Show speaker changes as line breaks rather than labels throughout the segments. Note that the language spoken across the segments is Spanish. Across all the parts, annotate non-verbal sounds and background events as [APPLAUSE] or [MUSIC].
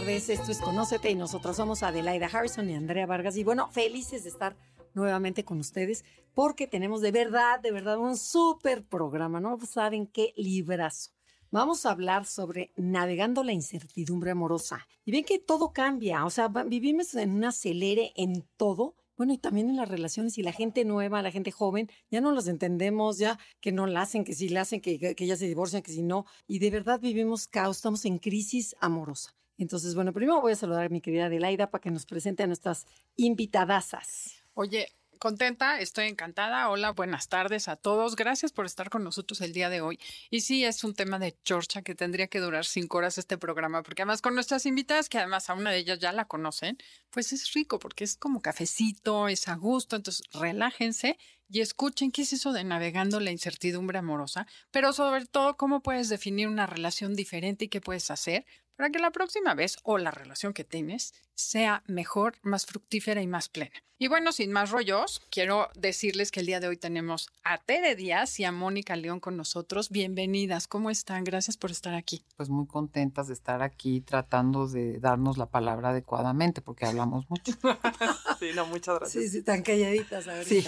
Tardes, esto es Conócete y nosotros somos Adelaida Harrison y Andrea Vargas y bueno, felices de estar nuevamente con ustedes porque tenemos de verdad, de verdad un súper programa, ¿no? Saben qué librazo. Vamos a hablar sobre navegando la incertidumbre amorosa. Y ven que todo cambia, o sea, vivimos en un acelere en todo bueno, y también en las relaciones y la gente nueva, la gente joven, ya no las entendemos, ya que no la hacen, que sí la hacen, que, que ya se divorcian, que si no. Y de verdad vivimos caos, estamos en crisis amorosa. Entonces, bueno, primero voy a saludar a mi querida Adelaida para que nos presente a nuestras invitadasas.
Oye, contenta, estoy encantada. Hola, buenas tardes a todos. Gracias por estar con nosotros el día de hoy. Y sí, es un tema de chorcha que tendría que durar cinco horas este programa, porque además con nuestras invitadas, que además a una de ellas ya la conocen, pues es rico, porque es como cafecito, es a gusto, entonces relájense y escuchen qué es eso de navegando la incertidumbre amorosa, pero sobre todo cómo puedes definir una relación diferente y qué puedes hacer para que la próxima vez o la relación que tienes sea mejor, más fructífera y más plena. Y bueno, sin más rollos, quiero decirles que el día de hoy tenemos a Tere Díaz y a Mónica León con nosotros. Bienvenidas, ¿cómo están? Gracias por estar aquí.
Pues muy contentas de estar aquí tratando de darnos la palabra adecuadamente porque hablamos mucho. [LAUGHS]
sí, no, muchas gracias.
Sí, sí, tan calladitas ahorita. Sí.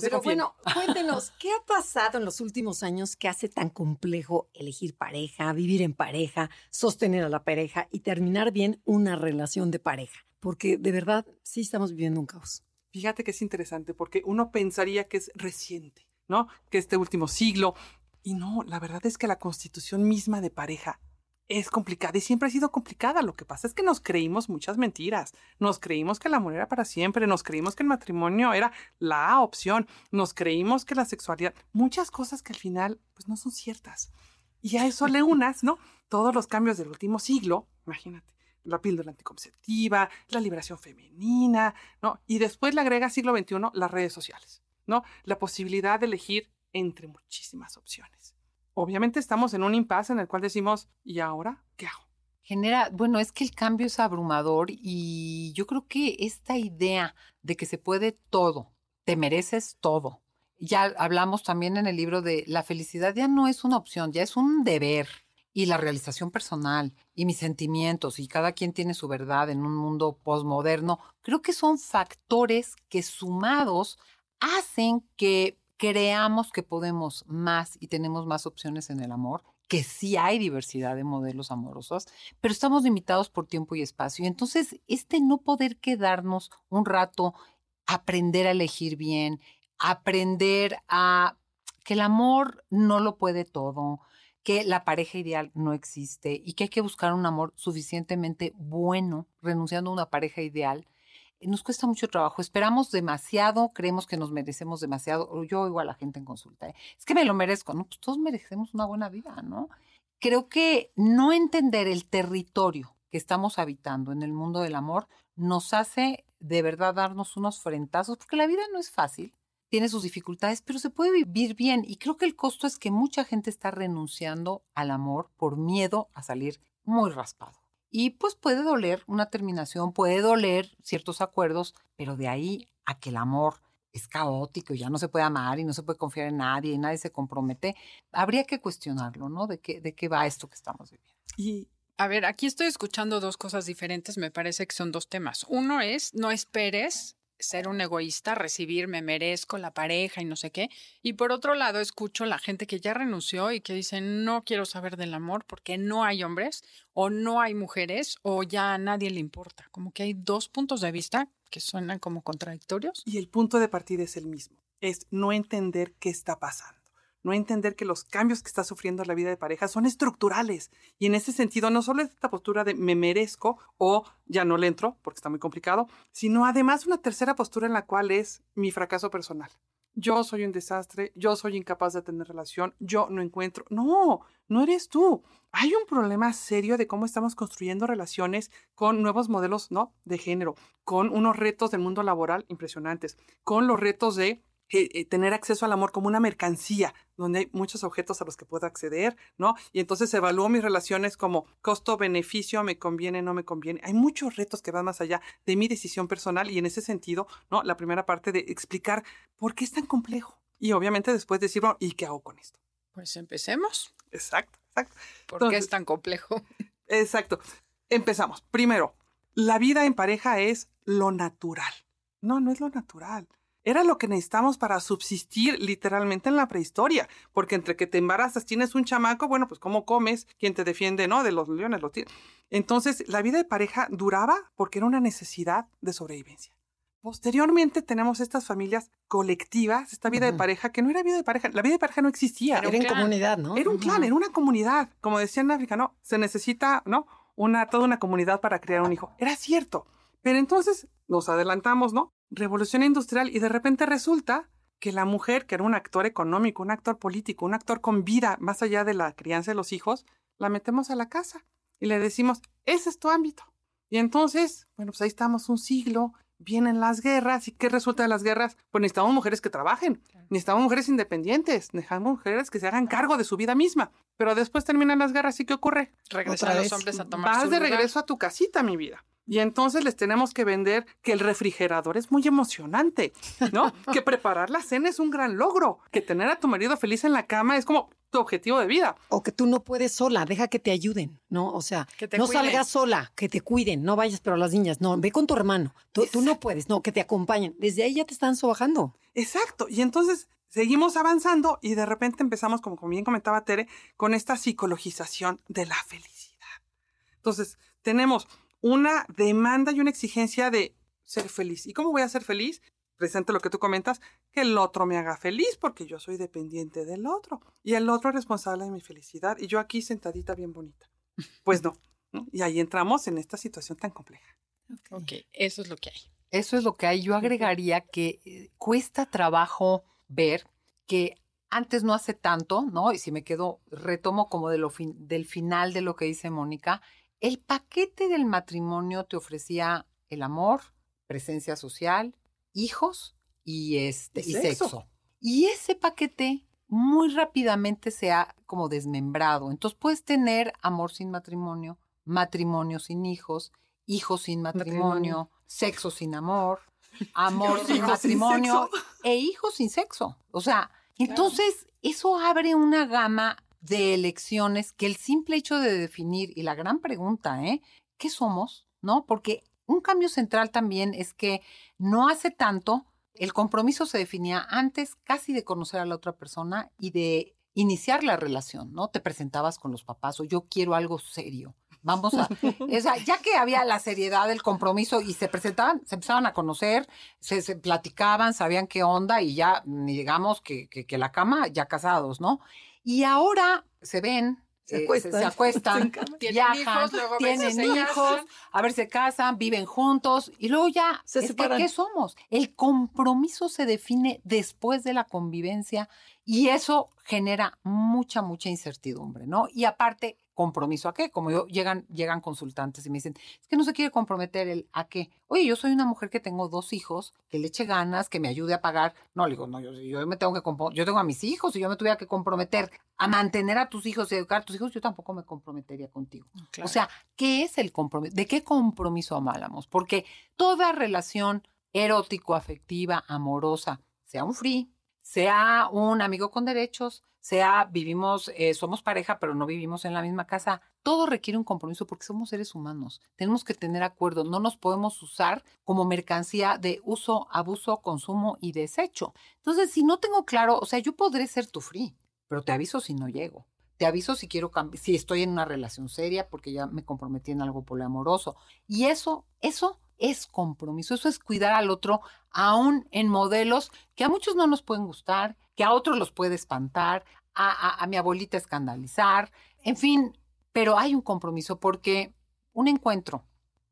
Pero bueno, cuéntenos, ¿qué ha pasado en los últimos años que hace tan complejo elegir pareja, vivir en pareja, sostener a la pareja y terminar bien una relación de pareja? porque de verdad sí estamos viviendo un caos.
Fíjate que es interesante porque uno pensaría que es reciente, ¿no? Que este último siglo. Y no, la verdad es que la constitución misma de pareja es complicada y siempre ha sido complicada. Lo que pasa es que nos creímos muchas mentiras. Nos creímos que el amor era para siempre, nos creímos que el matrimonio era la opción, nos creímos que la sexualidad, muchas cosas que al final pues no son ciertas. Y a eso le unas, ¿no? Todos los cambios del último siglo, imagínate la píldora anticonceptiva, la liberación femenina, ¿no? Y después le agrega siglo XXI las redes sociales, ¿no? La posibilidad de elegir entre muchísimas opciones. Obviamente estamos en un impasse en el cual decimos, ¿y ahora qué hago?
Genera, bueno, es que el cambio es abrumador y yo creo que esta idea de que se puede todo, te mereces todo. Ya hablamos también en el libro de la felicidad ya no es una opción, ya es un deber y la realización personal y mis sentimientos y cada quien tiene su verdad en un mundo posmoderno, creo que son factores que sumados hacen que creamos que podemos más y tenemos más opciones en el amor, que sí hay diversidad de modelos amorosos, pero estamos limitados por tiempo y espacio. Y entonces, este no poder quedarnos un rato, aprender a elegir bien, aprender a que el amor no lo puede todo, que la pareja ideal no existe y que hay que buscar un amor suficientemente bueno, renunciando a una pareja ideal, eh, nos cuesta mucho trabajo. Esperamos demasiado, creemos que nos merecemos demasiado. Yo oigo a la gente en consulta, ¿eh? es que me lo merezco. No, pues todos merecemos una buena vida, ¿no? Creo que no entender el territorio que estamos habitando en el mundo del amor nos hace de verdad darnos unos frentazos, porque la vida no es fácil tiene sus dificultades, pero se puede vivir bien. Y creo que el costo es que mucha gente está renunciando al amor por miedo a salir muy raspado. Y pues puede doler una terminación, puede doler ciertos acuerdos, pero de ahí a que el amor es caótico ya no se puede amar y no se puede confiar en nadie y nadie se compromete, habría que cuestionarlo, ¿no? De qué, de qué va esto que estamos viviendo.
Y a ver, aquí estoy escuchando dos cosas diferentes, me parece que son dos temas. Uno es, no esperes ser un egoísta, recibir, me merezco la pareja y no sé qué. Y por otro lado, escucho la gente que ya renunció y que dice, no quiero saber del amor porque no hay hombres o no hay mujeres o ya a nadie le importa. Como que hay dos puntos de vista que suenan como contradictorios.
Y el punto de partida es el mismo, es no entender qué está pasando no entender que los cambios que está sufriendo la vida de pareja son estructurales. Y en ese sentido, no solo es esta postura de me merezco o ya no le entro, porque está muy complicado, sino además una tercera postura en la cual es mi fracaso personal. Yo soy un desastre, yo soy incapaz de tener relación, yo no encuentro. No, no eres tú. hay un problema serio de cómo estamos construyendo relaciones con nuevos modelos ¿no? de género, con unos retos del mundo laboral impresionantes, con los retos de eh, eh, tener acceso al amor como una mercancía, donde hay muchos objetos a los que puedo acceder, ¿no? Y entonces evalúo mis relaciones como costo-beneficio, me conviene, no me conviene. Hay muchos retos que van más allá de mi decisión personal y en ese sentido, ¿no? La primera parte de explicar por qué es tan complejo. Y obviamente después decir, ¿y qué hago con esto?
Pues empecemos.
Exacto, exacto.
¿Por qué es tan complejo?
Exacto. Empezamos. Primero, la vida en pareja es lo natural. No, no es lo natural. Era lo que necesitamos para subsistir literalmente en la prehistoria, porque entre que te embarazas, tienes un chamaco, bueno, pues cómo comes, quién te defiende, ¿no? De los leones, lo tiene. Entonces, la vida de pareja duraba porque era una necesidad de sobrevivencia. Posteriormente tenemos estas familias colectivas, esta vida de pareja que no era vida de pareja, la vida de pareja no existía.
Era, en comunidad, ¿no?
Era un clan, era una comunidad. Como decían en África, no, se necesita, ¿no? Una, toda una comunidad para criar un hijo. Era cierto. Pero entonces nos adelantamos, ¿no? Revolución industrial y de repente resulta que la mujer, que era un actor económico, un actor político, un actor con vida más allá de la crianza de los hijos, la metemos a la casa y le decimos, ese es tu ámbito. Y entonces, bueno, pues ahí estamos un siglo vienen las guerras. ¿Y qué resulta de las guerras? Pues necesitamos mujeres que trabajen, necesitamos mujeres independientes, necesitamos mujeres que se hagan cargo de su vida misma. Pero después terminan las guerras y ¿qué ocurre?
Regresan los hombres a tomar
Vas de regreso a tu casita, mi vida. Y entonces les tenemos que vender que el refrigerador es muy emocionante, ¿no? [LAUGHS] que preparar la cena es un gran logro, que tener a tu marido feliz en la cama es como tu objetivo de vida.
O que tú no puedes sola, deja que te ayuden, ¿no? O sea, no salgas sola, que te cuiden, no vayas pero las niñas, no, ve con tu hermano, tú, tú no puedes, no, que te acompañen. Desde ahí ya te están sobajando.
Exacto, y entonces seguimos avanzando y de repente empezamos, como bien comentaba Tere, con esta psicologización de la felicidad. Entonces, tenemos una demanda y una exigencia de ser feliz. ¿Y cómo voy a ser feliz? Presente lo que tú comentas, que el otro me haga feliz porque yo soy dependiente del otro y el otro es responsable de mi felicidad y yo aquí sentadita bien bonita. [LAUGHS] Pues no, Y ahí entramos en esta situación tan compleja.
Ok, eso es lo que hay.
Eso es lo que hay. Yo agregaría que eh, cuesta trabajo ver que antes no hace tanto, ¿no? Y si me quedo, retomo como de lo del final de lo que dice Mónica, el paquete del matrimonio te ofrecía el amor, presencia social, hijos y, este, y, sexo. Y ese paquete muy rápidamente se ha como desmembrado. Entonces puedes tener amor sin matrimonio, matrimonio sin hijos, hijos sin matrimonio, sexo sin amor, [LAUGHS] amor sin matrimonio e hijos sin sexo. O sea, entonces eso abre una gama de elecciones que el simple hecho de definir, y la gran pregunta, ¿eh? ¿Qué somos? ¿No? Porque un cambio central también es que no hace tanto el compromiso se definía antes casi de conocer a la otra persona y de iniciar la relación, ¿no? Te presentabas con los papás o yo quiero algo serio. Vamos a, ya que había la seriedad del compromiso y se presentaban, se empezaban a conocer, se, platicaban, sabían qué onda y ya, digamos que, que la cama, ya casados, ¿no? Y ahora se ven, se eh, acuestan, [LAUGHS] viajan, tienen hijos, a ver, se casan, viven juntos y luego ya, se es ¿qué somos? El compromiso se define después de la convivencia y eso genera mucha, mucha incertidumbre, ¿no? Y aparte, compromiso a qué? Como yo, llegan, llegan consultantes y me dicen, es que no se quiere comprometer el a qué. Oye, yo soy una mujer que tengo dos hijos, que le eche ganas, que me ayude a pagar. No, le digo, no, yo, yo me tengo que yo tengo a mis hijos y yo me tuviera que comprometer a mantener a tus hijos y educar a tus hijos, yo tampoco me comprometería contigo. O sea, ¿qué es el compromiso? ¿De qué compromiso hablamos? Porque toda relación erótico, afectiva, amorosa, sea un free, sea un amigo con derechos, sea vivimos, eh, somos pareja, pero no vivimos en la misma casa. Todo requiere un compromiso porque somos seres humanos. Tenemos que tener acuerdo. No nos podemos usar como mercancía de uso, abuso, consumo y desecho. Entonces, si no tengo claro, o sea, yo podré ser tu free, pero te aviso si no llego. Te aviso si quiero si estoy en una relación seria porque ya me comprometí en algo poliamoroso. Y eso, eso es compromiso, eso es cuidar al otro, aún en modelos que a muchos no nos pueden gustar, que a otros los puede espantar, a, mi abuelita escandalizar, en fin, pero hay un compromiso porque un encuentro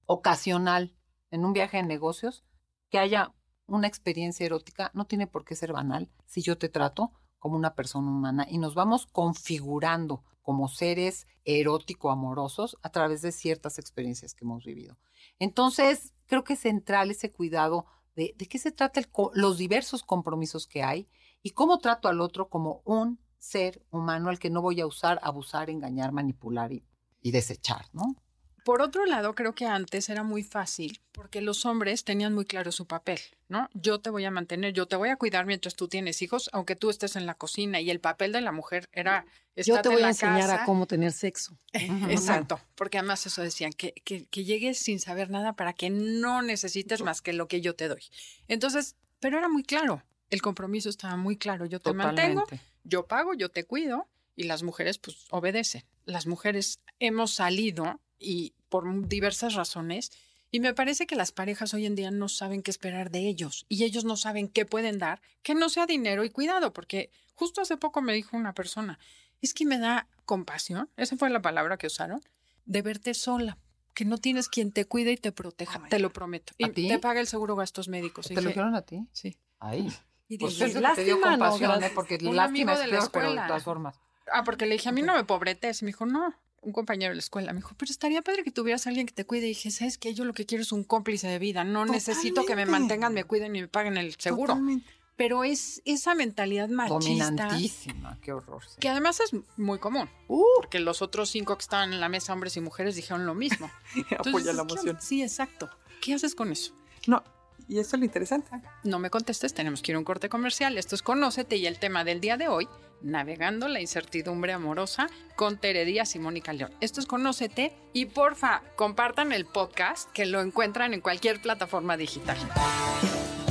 ocasional en un viaje de negocios, que haya una experiencia erótica, no tiene por qué ser banal si yo te trato como una persona humana y nos vamos configurando como seres erótico-amorosos a través de ciertas experiencias que hemos vivido. Entonces, creo que es central ese cuidado de, de qué se trata el, los diversos compromisos que hay y cómo trato al otro como un ser humano al que no voy a usar, abusar, engañar, manipular y, y desechar, ¿no?
Por otro lado, creo que antes era muy fácil porque los hombres tenían muy claro su papel, ¿no? Yo te voy a mantener, yo te voy a cuidar mientras tú tienes hijos, aunque tú estés en la cocina. Y el papel de la mujer era.
Yo te voy a enseñar a cómo tener sexo. [LAUGHS]
Exacto, porque además eso decían, que, que, que llegues sin saber nada para que no necesites más que lo que yo te doy. Entonces, pero era muy claro, el compromiso estaba muy claro. Yo te mantengo, yo pago, yo te cuido y las mujeres pues obedecen. Las mujeres hemos salido y por diversas razones. Y me parece que las parejas hoy en día no saben qué esperar de ellos y ellos no saben qué pueden dar, que no sea dinero y cuidado, porque justo hace poco me dijo una persona, es que me da compasión, esa fue la palabra que usaron, de verte sola, que no tienes quien te cuide y te proteja, te lo prometo. Y te paga el seguro gastos médicos.
¿Te lo dijeron a ti?
Sí.
Ahí.
Y
pues
dije,
te dio compasión, ¿eh? porque
un
lástima
amigo de la
es pero de todas formas.
Ah, porque le dije, a mí no me pobretes. Me dijo, no, un compañero de la escuela. Me dijo, pero estaría padre que tuvieras a alguien que te cuide. Y dije, ¿sabes qué? Yo lo que quiero es un cómplice de vida. No necesito que me
Totalmente.
mantengan, me cuiden y me paguen el seguro.
Totalmente.
Pero es esa mentalidad machista
Dominantísima, qué horror. sí.
que además es muy común.
Uh,
Porque los otros cinco que estaban en la mesa, hombres y mujeres, dijeron lo mismo. Entonces, [LAUGHS]
apoya la
¿qué
emoción.
Sí, exacto. ¿Qué haces con eso?
No, y eso es lo interesante.
No me contestes, tenemos que ir a un corte comercial. Esto es Conócete y el tema del día de hoy, navegando la incertidumbre amorosa con Tere Díaz y Mónica León. Esto es Conócete y porfa, compartan el podcast que lo encuentran en cualquier plataforma digital.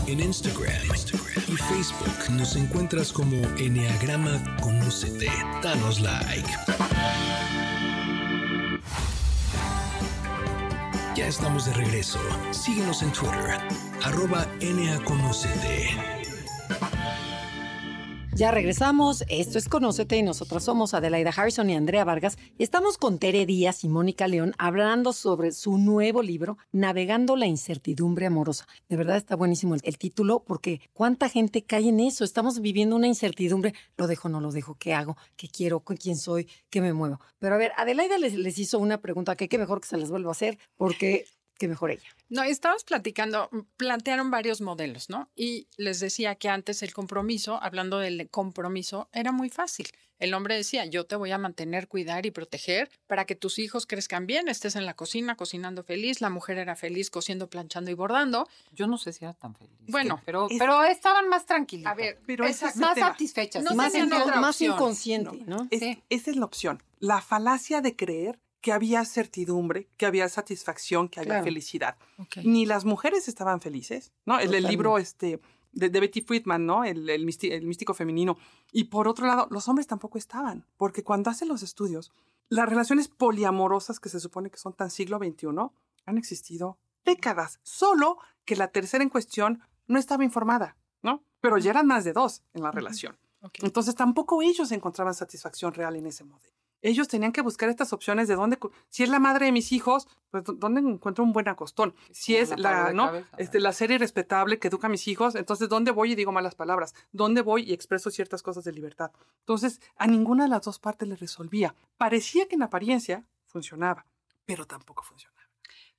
En Instagram, y Facebook nos encuentras como Enneagrama Conócete. Danos like. Ya estamos de regreso. Síguenos en Twitter, arroba NAConócete.
Ya regresamos. Esto es Conócete y nosotras somos Adelaida Harrison y Andrea Vargas. Estamos con Tere Díaz y Mónica León hablando sobre su nuevo libro, Navegando la incertidumbre amorosa. De verdad está buenísimo el, el título porque cuánta gente cae en eso. Estamos viviendo una incertidumbre. Lo dejo, no lo dejo. ¿Qué hago? ¿Qué quiero? ¿Con quién soy? ¿Qué me muevo? Pero a ver, Adelaida les, les hizo una pregunta que qué mejor que se las vuelva a hacer porque qué mejor ella.
No, estábamos platicando, plantearon varios modelos, ¿no? Y les decía que antes el compromiso, hablando del compromiso, era muy fácil. El hombre decía, yo te voy a mantener, cuidar y proteger para que tus hijos crezcan bien, estés en la cocina cocinando feliz, la mujer era feliz cociendo, planchando y bordando.
Yo no sé si era tan feliz.
Bueno,
pero,
es-
pero estaban más tranquilitas.
A ver,
Pero es
más
tema.
satisfechas.
No
más,
en otra
más inconsciente,
No,
¿no?
es-
Sí.
Esa es la opción. La falacia de creer que había certidumbre, que había satisfacción, que había
Claro.
felicidad. Ni las mujeres estaban felices, ¿no? El, el libro este, de, de Betty Friedman, ¿no? El, el, misti- el místico femenino. Y por otro lado, los hombres tampoco estaban, porque cuando hacen los estudios, las relaciones poliamorosas que se supone que son tan siglo XXI han existido décadas, solo que la tercera en cuestión no estaba informada, ¿no? Pero ya eran más de dos en la relación. Entonces tampoco ellos encontraban satisfacción real en ese modelo. Ellos tenían que buscar estas opciones de dónde, si es la madre de mis hijos, pues dó- dónde encuentro un buen acostón. Si es
la
¿no?
cabeza,
Este, la serie respetable que educa a mis hijos, entonces dónde voy y digo malas palabras, dónde voy y expreso ciertas cosas de libertad. Entonces a ninguna de las dos partes le resolvía. Parecía que en apariencia funcionaba, pero tampoco funcionaba.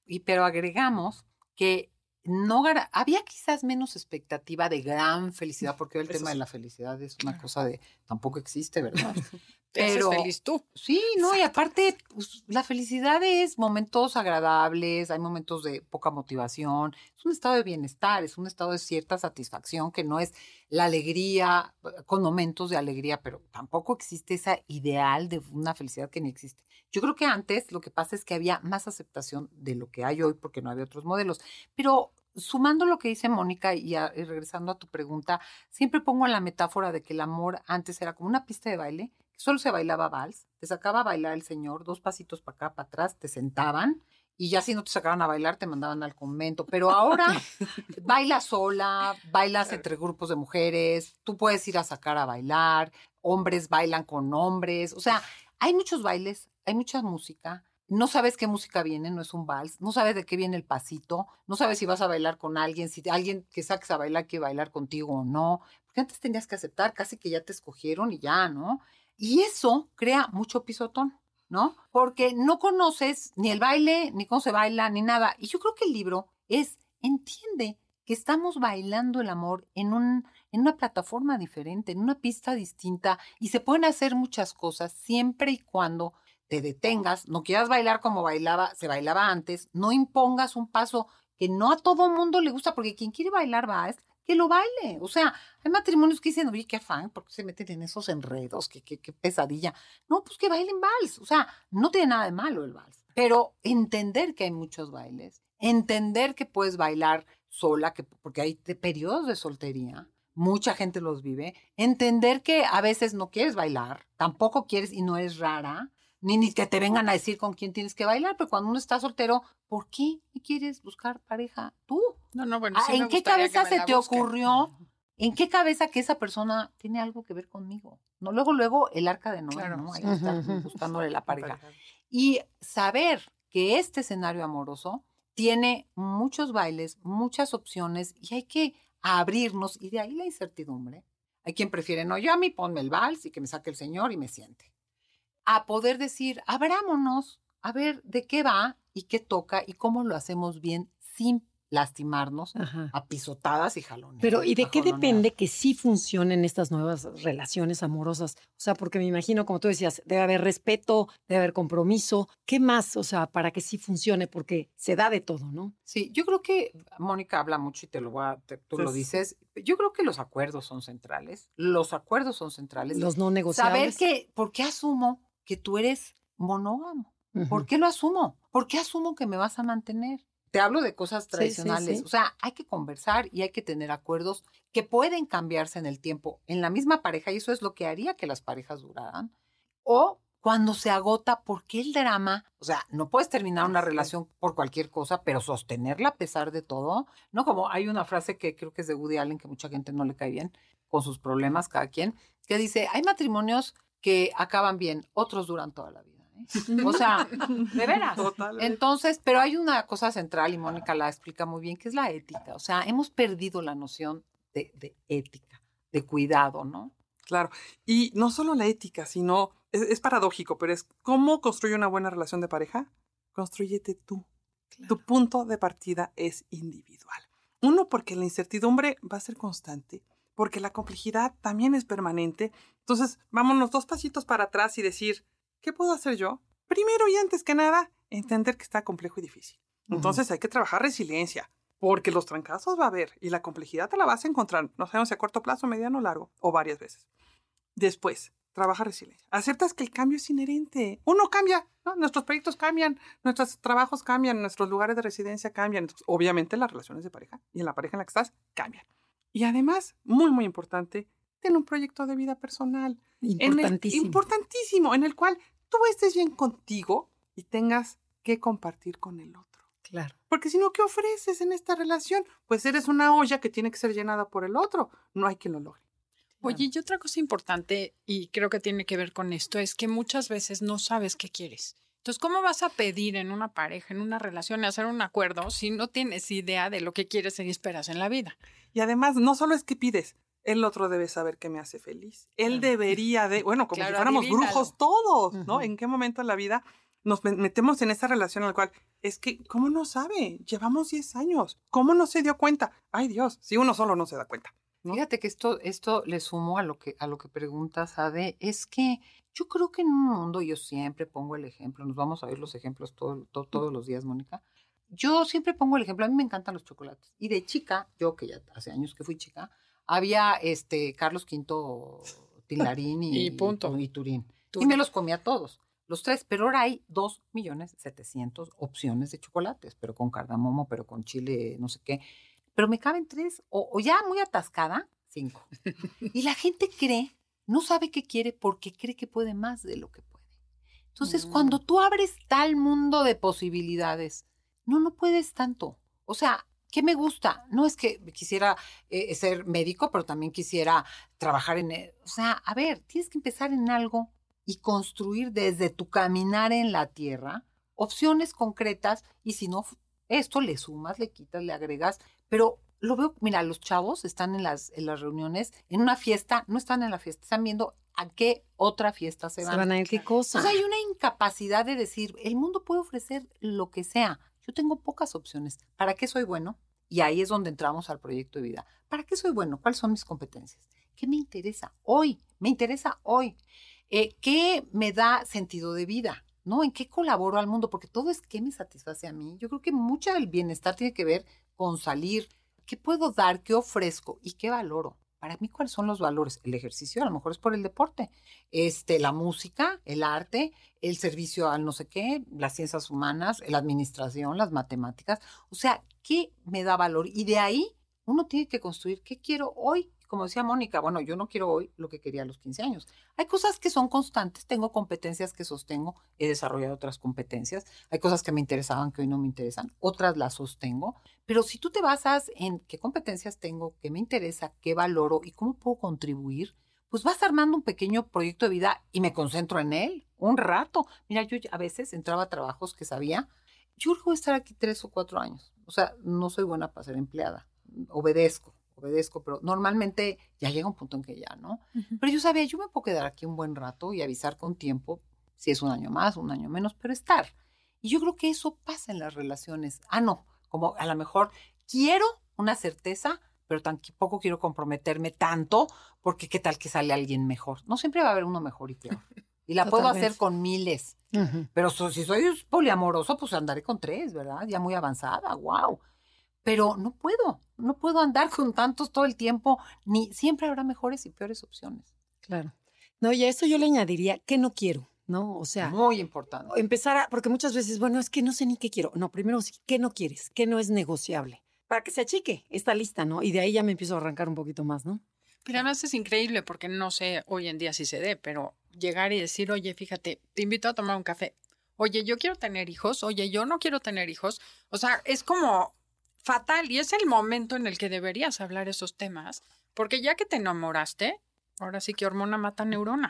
Y pero agregamos que no había quizás menos expectativa de gran felicidad, porque el
Eso
tema de la felicidad es una
Claro.
cosa de tampoco existe, ¿verdad? [LAUGHS] Pero-
feliz tú.
Sí, no, y aparte, pues, la felicidad es momentos agradables, hay momentos de poca motivación, es un estado de bienestar, es un estado de cierta satisfacción que no es la alegría, con momentos de alegría, pero tampoco existe esa ideal de una felicidad que ni existe. Yo creo que antes lo que pasa es que había más aceptación de lo que hay hoy porque no había otros modelos, pero sumando lo que dice Mónica y, a- y regresando a tu pregunta, siempre pongo la metáfora de que el amor antes era como una pista de baile, que solo se bailaba vals, te sacaba a bailar el señor, dos pasitos para acá, para atrás, te sentaban y ya si no te sacaban a bailar te mandaban al convento, pero ahora [LAUGHS] bailas sola, bailas entre grupos de mujeres, tú puedes ir a sacar a bailar, hombres bailan con hombres, o sea, hay muchos bailes, hay mucha música, no sabes qué música viene, no es un vals, no sabes de qué viene el pasito, no sabes si vas a bailar con alguien, si alguien que saques a bailar quiere bailar contigo o no, Porque antes tenías que aceptar, casi que ya te escogieron y ya, ¿no? Y eso crea mucho pisotón, ¿no? Porque no conoces ni el baile, ni cómo se baila, ni nada. Y yo creo que el libro es, entiende que estamos bailando el amor en, un, en una plataforma diferente, en una pista distinta, y se pueden hacer muchas cosas siempre y cuando te detengas, no quieras bailar como bailaba, se bailaba antes, no impongas un paso que no a todo mundo le gusta, porque quien quiere bailar va, es que lo baile. O sea, hay matrimonios que dicen, oye, qué afán, porque se meten en esos enredos, qué, qué, qué pesadilla. No, pues que bailen vals. O sea, no tiene nada de malo el vals. Pero entender que hay muchos bailes, entender que puedes bailar sola, que, porque hay periodos de soltería, mucha gente los vive, entender que a veces no quieres bailar, tampoco quieres y no eres rara, ni, ni que te vengan a decir con quién tienes que bailar, pero cuando uno está soltero, ¿por qué quieres buscar pareja tú?
No, no, bueno.
Ah,
sí me
¿En qué cabeza
me
se te ocurrió? ¿En qué cabeza que esa persona tiene algo que ver conmigo? No, luego, luego el arca de Noé,
Claro,
¿no?
Sí.
Ujú, ujú.
buscándole la pareja. Y saber que este escenario amoroso tiene muchos bailes, muchas opciones y hay que abrirnos y de ahí la incertidumbre. Hay quien prefiere, no, yo a mí ponme el vals y que me saque el señor y me siente. A poder decir, abrámonos, a ver de qué va y qué toca y cómo lo hacemos bien sin lastimarnos
Ajá.
a pisotadas y jalones.
Pero, ¿y de qué depende que sí funcionen estas nuevas relaciones amorosas? O sea, porque me imagino, como tú decías, debe haber respeto, debe haber compromiso. ¿Qué más? O sea, para que sí funcione, porque se da de todo, ¿no?
Sí, yo creo que Mónica habla mucho y te lo voy a, te- tú lo dices. Yo creo que los acuerdos son centrales. Los acuerdos son centrales.
Los no
Saber
negociables.
que, ¿por qué asumo que tú eres monógamo?
Ujú.
¿Por qué lo asumo? ¿Por qué asumo que me vas a mantener? Te hablo de cosas
sí,
tradicionales.
sí.
O sea, hay que conversar y hay que tener acuerdos que pueden cambiarse en el tiempo en la misma pareja y eso es lo que haría que las parejas duraran. O cuando se agota, ¿por qué el drama? O sea, no puedes terminar una relación por cualquier cosa, pero sostenerla a pesar de todo. No como hay una frase que creo que es de Woody Allen que mucha gente no le cae bien con sus problemas cada quien, que dice, hay matrimonios que acaban bien, otros duran toda la vida. ¿eh? O sea, [LAUGHS] de veras.
Totalmente.
Entonces, pero hay una cosa central y Mónica la explica muy bien, que es la ética. O sea, hemos perdido la noción de, de ética, de cuidado, ¿no?
Claro. Y no solo la ética, sino, es, es paradójico, pero es cómo construye una buena relación de pareja. Construyete tú. Tu punto de partida es individual. Uno, porque la incertidumbre va a ser constante, porque la complejidad también es permanente. Entonces, vámonos dos pasitos para atrás y decir, ¿qué puedo hacer yo? Primero y antes que nada, entender que está complejo y difícil. Entonces hay que trabajar resiliencia, porque los trancazos va a haber y la complejidad te la vas a encontrar, no sabemos si a corto plazo, mediano o largo, o varias veces. Después, trabaja resiliencia. Aceptas que el cambio es inherente. Uno cambia, ¿no? Nuestros proyectos cambian, nuestros trabajos cambian, nuestros lugares de residencia cambian. Entonces, obviamente las relaciones de pareja y en la pareja en la que estás cambian. Y además, muy, muy importante, ten un proyecto de vida personal. en el-
Importantísimo.
importantísimo, en el cual tú estés bien contigo y tengas que compartir con el otro.
Claro.
Porque si no, ¿qué ofreces en esta relación? Pues eres una olla que tiene que ser llenada por el otro. No hay quien lo logre.
Oye, y otra cosa importante, y creo que tiene que ver con esto, es que muchas veces no sabes qué quieres. Entonces, ¿cómo vas a pedir en una pareja, en una relación, hacer un acuerdo si no tienes idea de lo que quieres y esperas en la vida?
Y además, no solo es que pides, el otro debe saber que me hace feliz. Él [LAUGHS] debería de, bueno, como
Claro,
si fuéramos
adivínalo.
brujos todos, ¿no? ¿En qué momento en la vida nos me- metemos en esa relación en la cual es que, ¿cómo no sabe? Llevamos 10 años. ¿Cómo no se dio cuenta? Ay Dios, si uno solo no se da cuenta. ¿No?
Fíjate que esto, esto le sumo a lo que, a lo que preguntas, Ade, es que yo creo que en un mundo, yo siempre pongo el ejemplo, nos vamos a ver los ejemplos todo- to- todos los días, Mónica. Yo siempre pongo el ejemplo, a mí me encantan los chocolates. Y de chica, yo que ya hace años que fui chica, había este Carlos V Tilarín [LAUGHS] y,
Y punto.
y Turín. Y me los comía todos, los tres. Pero ahora hay dos millones setecientos opciones de chocolates, pero con cardamomo, pero con chile, no sé qué. Pero me caben tres, o, o ya muy atascada, cinco. Y la gente cree, no sabe qué quiere porque cree que puede más de lo que puede. Entonces,
Mm.
cuando tú abres tal mundo de posibilidades, no, no puedes tanto. O sea, ¿qué me gusta? No es que quisiera eh, ser médico, pero también quisiera trabajar en... eh, O sea, a ver, tienes que empezar en algo y construir desde tu caminar en la tierra opciones concretas y si no, esto le sumas, le quitas, le agregas, pero lo veo, mira, los chavos están en las, en las reuniones, en una fiesta, no están en la fiesta, están viendo a qué otra fiesta se
Se
van.
van a ir qué cosa.
O sea, hay una incapacidad de decir, el mundo puede ofrecer lo que sea. Yo tengo pocas opciones. ¿Para qué soy bueno? Y ahí es donde entramos al proyecto de vida. ¿Para qué soy bueno? ¿Cuáles son mis competencias? ¿Qué me interesa hoy? Me interesa hoy. Eh, ¿Qué me da sentido de vida? ¿No? ¿En qué colaboro al mundo? Porque todo es qué me satisface a mí. Yo creo que mucho del bienestar tiene que ver con salir. ¿Qué puedo dar? ¿Qué ofrezco? ¿Y qué valoro? Para mí, ¿cuáles son los valores? El ejercicio, a lo mejor es por el deporte, este, la música, el arte, el servicio al no sé qué, las ciencias humanas, la administración, las matemáticas. O sea, ¿qué me da valor? Y de ahí uno tiene que construir qué quiero hoy. Como decía Mónica, bueno, yo no quiero hoy lo que quería a los 15 años. Hay cosas que son constantes, tengo competencias que sostengo, he desarrollado otras competencias, hay cosas que me interesaban que hoy no me interesan, otras las sostengo, pero si tú te basas en qué competencias tengo, qué me interesa, qué valoro y cómo puedo contribuir, pues vas armando un pequeño proyecto de vida y me concentro en él un rato. Mira, yo a veces entraba a trabajos que sabía, yo voy estar aquí tres o cuatro años. O sea, no soy buena para ser empleada, obedezco, obedezco, pero normalmente ya llega un punto en que ya, ¿no? Pero yo sabía, yo me puedo quedar aquí un buen rato y avisar con tiempo, si es un año más, un año menos, pero estar. Y yo creo que eso pasa en las relaciones. Ah, no, como a lo mejor quiero una certeza, pero tampoco quiero comprometerme tanto, porque qué tal que sale alguien mejor. No siempre va a haber uno mejor y peor. Y la puedo hacer con miles.
Ujú.
Pero so- si soy poliamoroso, pues andaré con tres, ¿verdad? Ya muy avanzada, wow. Pero no puedo, no puedo andar [LAUGHS] con tantos todo el tiempo, ni siempre habrá mejores y peores opciones.
Claro. No, y a eso yo le añadiría que no quiero, ¿no? O sea,
Muy importante.
empezar a, porque muchas veces, bueno, es que no sé ni qué quiero. No, primero, sí, ¿qué no quieres? ¿Qué no es negociable? Para que se achique esta lista, ¿no? Y de ahí ya me empiezo a arrancar un poquito más, ¿no?
Pero además es increíble porque no sé hoy en día si se dé, pero llegar y decir, oye, fíjate, te invito a tomar un café. Oye, yo quiero tener hijos. Oye, yo no quiero tener hijos. O sea, es como fatal y es el momento en el que deberías hablar esos temas, porque ya que te enamoraste, ahora sí que hormona mata neurona.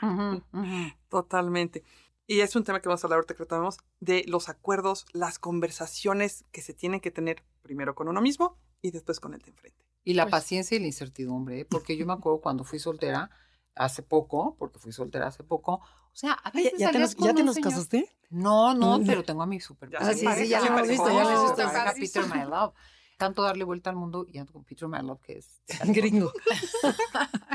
Totalmente. Y es un tema que vamos a hablar ahorita que retomemos de los acuerdos, las conversaciones que se tienen que tener primero con uno mismo y después con el de enfrente.
Y la
Pues-
paciencia y la incertidumbre, ¿eh? porque yo me acuerdo cuando fui soltera hace poco, porque fui soltera hace poco, o sea, a
¿Ya,
veces
ya te
con
ya te casaste?
No, no,
Mm.
pero tengo a mi super
Ya
Ah, sí, sí, ya lo hemos visto, ya lo hemos visto.
Peter My Love. Tanto darle vuelta al mundo y ando con Peter My Love, que es... [LAUGHS]
Gringo. [LAUGHS]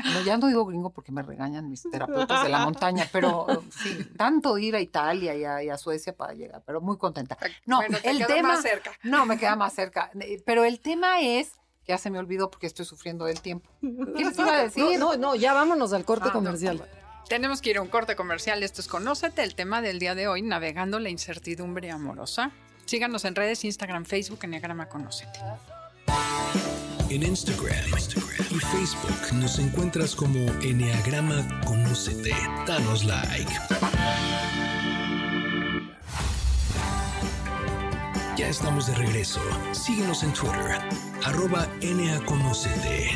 No, ya no digo gringo porque me regañan mis terapeutas de la [LAUGHS] montaña, pero eh, sí, tanto ir a Italia y a, y a Suecia para llegar, pero muy contenta. No,
Bueno, te
el tema...
más cerca.
No, me queda más cerca. Eh, Pero el tema es, ya se me olvidó porque estoy sufriendo del tiempo. ¿Qué les iba a decir?
No, no, no, ya vámonos al corte
Ah, no.
comercial.
Tenemos que ir a un corte comercial. Esto es Conócete, el tema del día de hoy, navegando la incertidumbre amorosa. Síganos en redes, Instagram, Facebook, Enneagrama Conócete.
En Instagram, y Facebook nos encuentras como Enneagrama Conócete. Danos like. Ya estamos de regreso. Síguenos en Twitter, arroba NAConócete.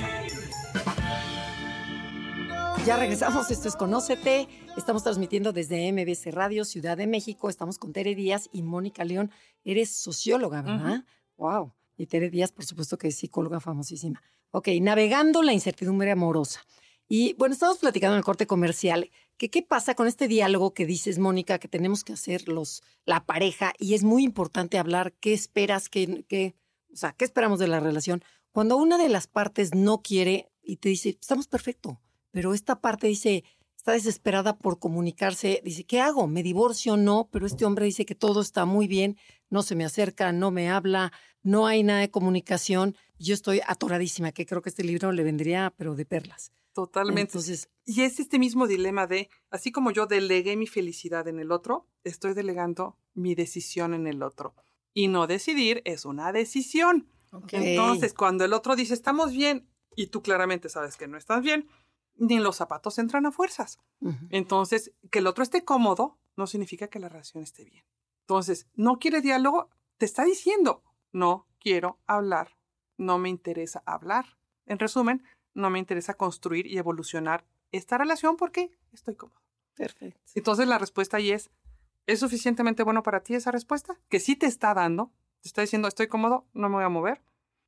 Ya regresamos, esto es Conócete. Estamos transmitiendo desde MBC Radio, Ciudad de México. Estamos con Tere Díaz y Mónica León. Eres socióloga, ¿verdad? Wow. Y Tere Díaz, por supuesto que es psicóloga famosísima. Ok, navegando la incertidumbre amorosa. Y bueno, estamos platicando en el corte comercial que qué pasa con este diálogo que dices, Mónica, que tenemos que hacer los, la pareja y es muy importante hablar qué esperas, qué, qué, o sea, qué esperamos de la relación. Cuando una de las partes no quiere y te dice, estamos perfecto, pero esta parte dice, está desesperada por comunicarse, dice, ¿qué hago? ¿Me divorcio? No, pero este hombre dice que todo está muy bien, no se me acerca, no me habla, no hay nada de comunicación. Yo estoy atoradísima, que creo que este libro le vendría, pero de perlas.
Totalmente.
Entonces,
Y es este mismo dilema de, así como yo delegué mi felicidad en el otro, estoy delegando mi decisión en el otro. Y no decidir es una decisión. Entonces, cuando el otro dice, estamos bien, y tú claramente sabes que no estás bien, ni los zapatos entran a fuerzas. Entonces, que el otro esté cómodo no significa que la relación esté bien. Entonces, no quiere diálogo, te está diciendo, no quiero hablar, no me interesa hablar. En resumen, no me interesa construir y evolucionar esta relación porque estoy cómodo.
Perfecto.
Entonces, la respuesta ahí es, ¿es suficientemente bueno para ti esa respuesta? Que sí te está dando, te está diciendo, estoy cómodo, no me voy a mover.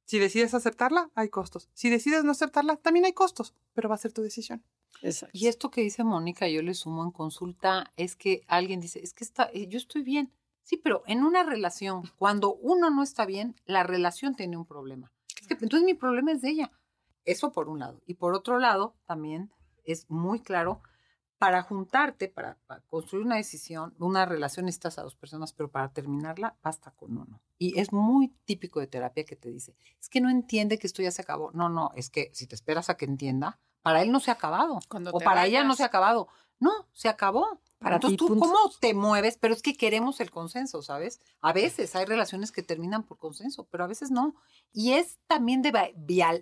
Si decides aceptarla, hay costos. Si decides no aceptarla, también hay costos, pero va a ser tu decisión.
Exacto.
Y esto que dice Mónica, yo le sumo en consulta, es que alguien dice, es que está, eh, yo estoy bien. Sí, pero en una relación, cuando uno no está bien, la relación tiene un problema. Es que entonces mi problema es de ella. Eso por un lado. Y por otro lado, también es muy claro, para juntarte, para, para construir una decisión, una relación necesitas a dos personas, pero para terminarla basta con uno. Y es muy típico de terapia que te dice, es que no entiende que esto ya se acabó. No, no, es que si te esperas a que entienda, para él no se ha acabado.
Cuando
o para ella no se ha acabado. No, se acabó.
Para
Entonces
ti,
tú,
punto.
¿cómo te mueves? Pero es que queremos el consenso, ¿sabes? A veces hay relaciones que terminan por consenso, pero a veces no. Y es también de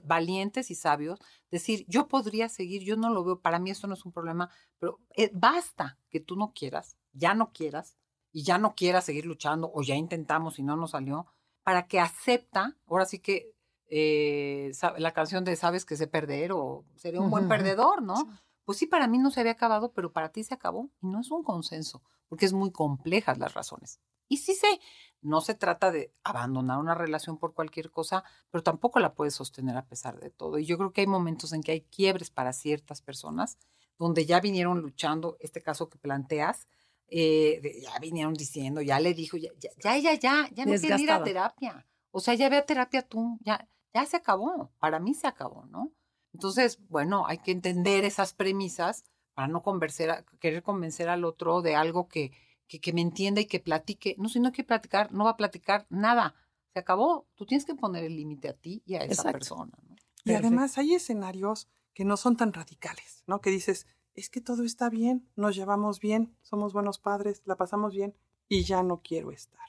valientes y sabios decir, yo podría seguir, yo no lo veo, para mí esto no es un problema, pero eh, basta que tú no quieras, ya no quieras, y ya no quieras seguir luchando, o ya intentamos y no nos salió, para que acepta, ahora sí que eh, la canción de sabes que sé perder o sería un buen perdedor, ¿no?
Sí.
Pues sí, para mí no se había acabado, pero para ti se acabó y no es un consenso, porque es muy complejas las razones. Y sí sé, no se trata de abandonar una relación por cualquier cosa, pero tampoco la puedes sostener a pesar de todo. Y yo creo que hay momentos en que hay quiebres para ciertas personas, donde ya vinieron luchando, este caso que planteas, eh, de- ya vinieron diciendo, ya le dijo, ya, ya, ya, ya, ya, ya no quieren ir a terapia. O sea, ya ve a terapia tú, ya, ya se acabó, para mí se acabó, ¿no? Entonces, bueno, hay que entender esas premisas para no convencer a- querer convencer al otro de algo que, que, que me entienda y que platique. No, si no quiere platicar, no va a platicar nada. Se acabó. Tú tienes que poner el límite a ti y a esa
Exacto.
persona. ¿no?
Y además hay escenarios que no son tan radicales, ¿no? Que dices, es que todo está bien, nos llevamos bien, somos buenos padres, la pasamos bien y ya no quiero estar.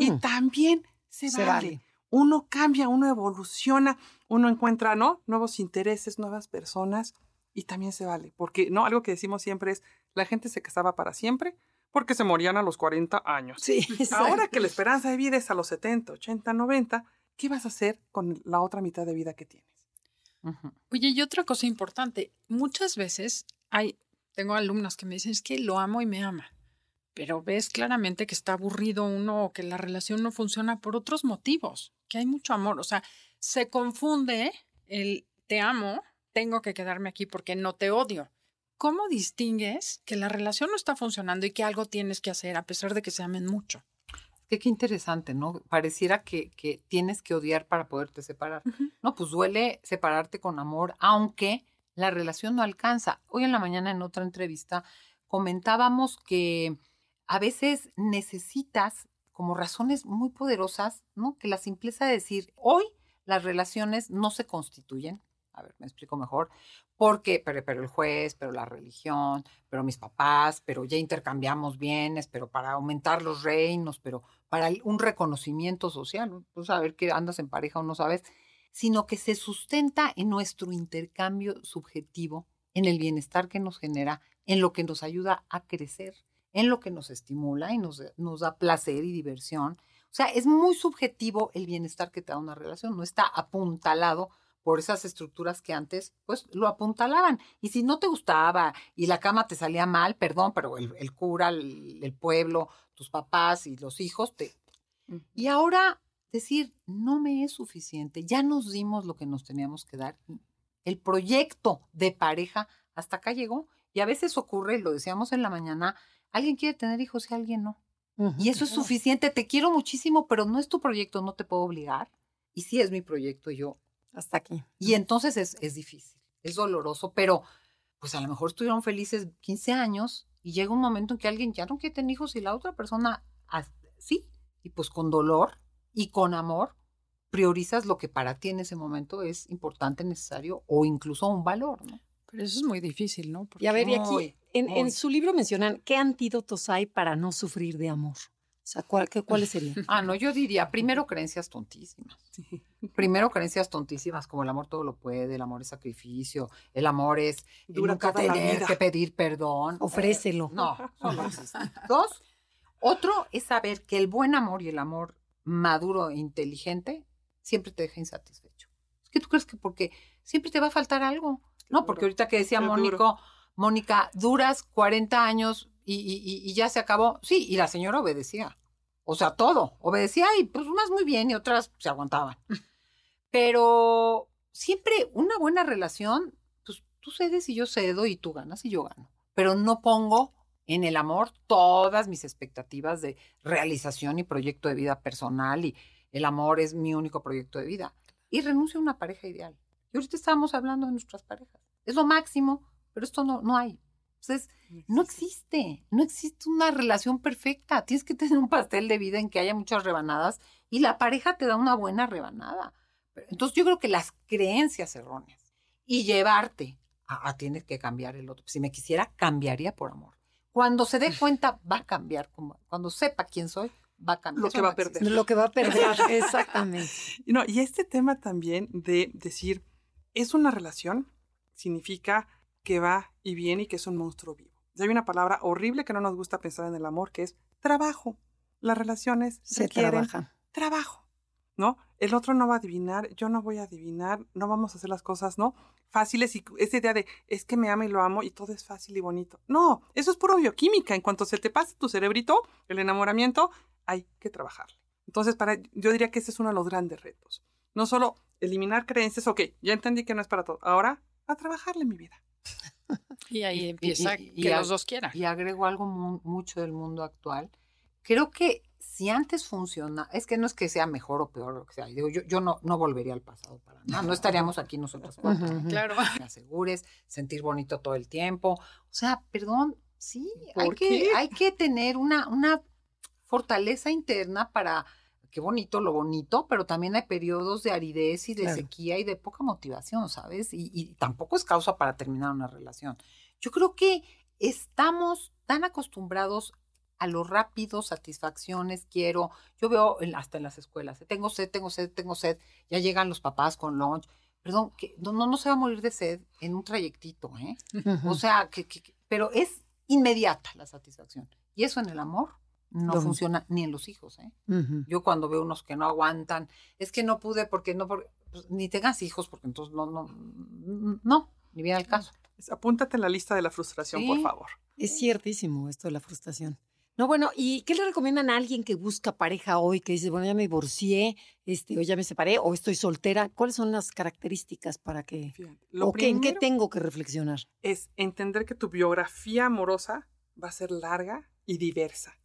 Y también se,
Se
vale.
vale.
Uno cambia, uno evoluciona, uno encuentra, ¿no? Nuevos intereses, nuevas personas y también se vale. Porque, ¿no? Algo que decimos siempre es, la gente se casaba para siempre porque se morían a los 40 años.
Sí, [LAUGHS]
Ahora que la esperanza de vida es a los 70, 80, 90, ¿qué vas a hacer con la otra mitad de vida que tienes?
Oye, y otra cosa importante, muchas veces hay, tengo alumnos que me dicen, es que lo amo y me ama, pero ves claramente que está aburrido uno o que la relación no funciona por otros motivos, que hay mucho amor, o sea, se confunde el te amo, tengo que quedarme aquí porque no te odio. ¿Cómo distingues que la relación no está funcionando y que algo tienes que hacer a pesar de que se amen mucho?
Que qué interesante, ¿no? Pareciera que, que tienes que odiar para poderte separar. No, pues duele separarte con amor, aunque la relación no alcanza. Hoy en la mañana en otra entrevista comentábamos que a veces necesitas como razones muy poderosas, ¿no? Que la simpleza de decir, hoy las relaciones no se constituyen, a ver, me explico mejor, porque, pero, pero el juez, pero la religión, pero mis papás, pero ya intercambiamos bienes, pero para aumentar los reinos, pero para un reconocimiento social, pues saber que andas en pareja o no sabes, sino que se sustenta en nuestro intercambio subjetivo, en el bienestar que nos genera, en lo que nos ayuda a crecer, en lo que nos estimula y nos, nos da placer y diversión. O sea, es muy subjetivo el bienestar que te da una relación, no está apuntalado por esas estructuras que antes pues lo apuntalaban. Y si no te gustaba y la cama te salía mal, perdón, pero el, el cura, el, el pueblo, tus papás y los hijos te... Y ahora decir, no me es suficiente, ya nos dimos lo que nos teníamos que dar. El proyecto de pareja hasta acá llegó. Y a veces ocurre, lo decíamos en la mañana, alguien quiere tener hijos y alguien no. Y eso es suficiente, te quiero muchísimo, pero no es tu proyecto, no te puedo obligar. Y sí es mi proyecto, yo
Hasta aquí.
y entonces es, es difícil, es doloroso, pero pues a lo mejor estuvieron felices 15 años y llega un momento en que alguien ya no quiere tener hijos y la otra persona sí, y pues con dolor y con amor priorizas lo que para ti en ese momento es importante, necesario o incluso un valor, ¿no?
Pero eso es muy difícil, ¿no?
Y a ver, y aquí, en, en su libro mencionan, ¿qué antídotos hay para no sufrir de amor? O sea, ¿cuál- qué- ¿cuáles serían? [LAUGHS]
Ah, no, yo diría primero creencias tontísimas.
Sí.
Primero creencias tontísimas como el amor todo lo puede, el amor es sacrificio, el amor es el
Dura
nunca tener que pedir perdón.
Ofrécelo.
No, eso no existe. Dos, otro es saber que el buen amor y el amor maduro e inteligente siempre te deja insatisfecho. Es que tú crees que porque siempre te va a faltar algo. No, porque ahorita que decía. Mónico, Mónica, duras 40 años y, ya se acabó. Sí, y la señora obedecía. O sea, todo. Obedecía y pues unas muy bien y otras se aguantaban. [LAUGHS] Pero siempre una buena relación, pues tú cedes y yo cedo y tú ganas y yo gano. Pero no pongo en el amor todas mis expectativas de realización y proyecto de vida personal y el amor es mi único proyecto de vida. Y renuncio a una pareja ideal. Y ahorita estábamos hablando de nuestras parejas. Es lo máximo, pero esto no, no hay. Entonces, no existe, no existe una relación perfecta. Tienes que tener un pastel de vida en que haya muchas rebanadas y la pareja te da una buena rebanada. Entonces, yo creo que las creencias erróneas y llevarte a, a tienes que cambiar el otro. Si me quisiera, cambiaría por amor. Cuando se dé cuenta, va a cambiar. Cuando sepa quién soy, va a cambiar.
Lo que va a perder.
Lo que va a perder, exactamente.
No, y este tema también de decir, es una relación, significa que va y viene y que es un monstruo vivo. Y hay una palabra horrible que no nos gusta pensar en el amor, que es trabajo. Las relaciones
Se
requieren
trabajan.
trabajo, ¿no? El otro no va a adivinar, yo no voy a adivinar, no vamos a hacer las cosas, ¿no? Fáciles y esa idea de es que me ama y lo amo y todo es fácil y bonito. No, eso es puro bioquímica. En cuanto se te pase tu cerebrito, el enamoramiento, hay que trabajarle. Entonces, para, yo diría que ese es uno de los grandes retos. No solo eliminar creencias, ok, ya entendí que no es para todo. Ahora, a trabajarle mi vida.
Y ahí empieza
y- y
que los dos quieran.
Y agrego algo mu- mucho del mundo actual. Creo que si antes funciona, es que no es que sea mejor o peor, lo que sea. Yo, yo no, no volvería al pasado para nada. No estaríamos aquí nosotros cuatro.
Ujú, ujú.
Claro. [LAUGHS]
Me asegures, sentir bonito todo el tiempo. O sea, perdón, sí, hay
¿Por
que, hay que tener una, una fortaleza interna para, qué bonito lo bonito, pero también hay periodos de aridez y de
Claro.
sequía y de poca motivación, ¿sabes? Y, y tampoco es causa para terminar una relación. Yo creo que estamos tan acostumbrados a lo rápido, satisfacciones, quiero. Yo veo en- hasta en las escuelas, ¿eh? tengo sed, tengo sed, tengo sed, ya llegan los papás con lunch. Perdón, que no, no, no se va a morir de sed en un trayectito, ¿eh?
Ujú.
O [LAUGHS] sea, que- que- pero es inmediata la satisfacción. Y eso en el amor no funciona ni en los hijos, ¿eh? Yo cuando veo unos que no aguantan, es que no pude porque no, por- pues, ni tengas hijos porque entonces no, no, no, ni viene al caso.
Es- Apúntate en la lista de la frustración, por favor.
Es ciertísimo esto de la frustración. No, bueno, ¿y qué le recomiendan a alguien que busca pareja hoy, que dice, bueno, ya me divorcié, este, o ya me separé, o estoy soltera? ¿Cuáles son las características para que,
Fíjate, Lo
o qué, en qué tengo que reflexionar?
es entender que tu biografía amorosa va a ser larga y diversa.